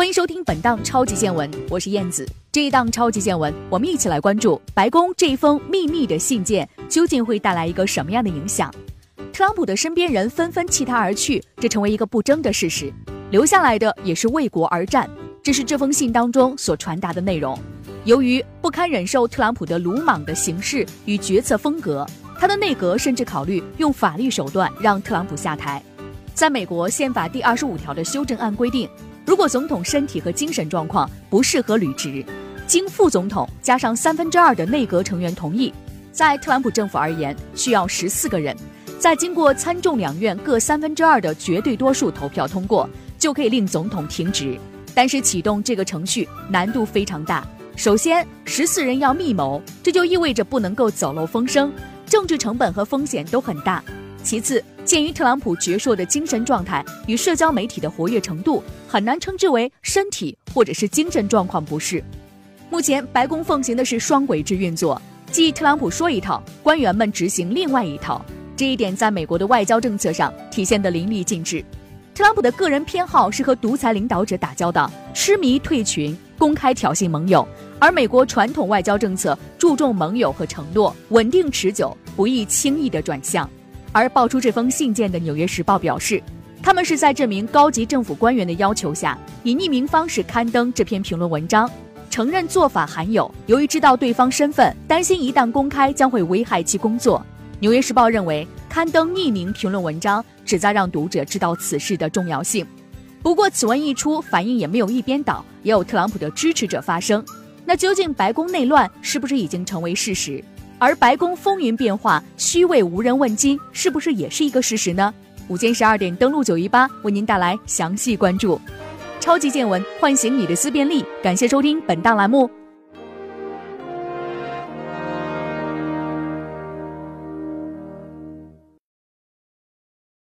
欢迎收听本档超级见闻，我是燕子。这一档超级见闻，我们一起来关注白宫这一封秘密的信件究竟会带来一个什么样的影响。特朗普的身边人纷纷弃他而去，这成为一个不争的事实。留下来的也是为国而战，这是这封信当中所传达的内容。由于不堪忍受特朗普的鲁莽的行事与决策风格，他的内阁甚至考虑用法律手段让特朗普下台。在美国宪法第二十五条的修正案规定。如果总统身体和精神状况不适合履职，经副总统加上三分之二的内阁成员同意，在特朗普政府而言，需要十四个人，在经过参众两院各三分之二的绝对多数投票通过，就可以令总统停职。但是启动这个程序难度非常大。首先，十四人要密谋，这就意味着不能够走漏风声，政治成本和风险都很大。其次，鉴于特朗普矍铄的精神状态与社交媒体的活跃程度，很难称之为身体或者是精神状况不适。目前，白宫奉行的是双轨制运作，即特朗普说一套，官员们执行另外一套。这一点在美国的外交政策上体现得淋漓尽致。特朗普的个人偏好是和独裁领导者打交道，痴迷退群，公开挑衅盟友；而美国传统外交政策注重盟友和承诺，稳定持久，不易轻易的转向。而爆出这封信件的《纽约时报》表示，他们是在这名高级政府官员的要求下，以匿名方式刊登这篇评论文章，承认做法含有。由于知道对方身份，担心一旦公开将会危害其工作，《纽约时报》认为刊登匿名评论文章旨在让读者知道此事的重要性。不过，此文一出，反应也没有一边倒，也有特朗普的支持者发声。那究竟白宫内乱是不是已经成为事实？而白宫风云变化，虚位无人问津，是不是也是一个事实呢？午间十二点登录九一八，为您带来详细关注。超级见闻，唤醒你的思辨力。感谢收听本档栏目。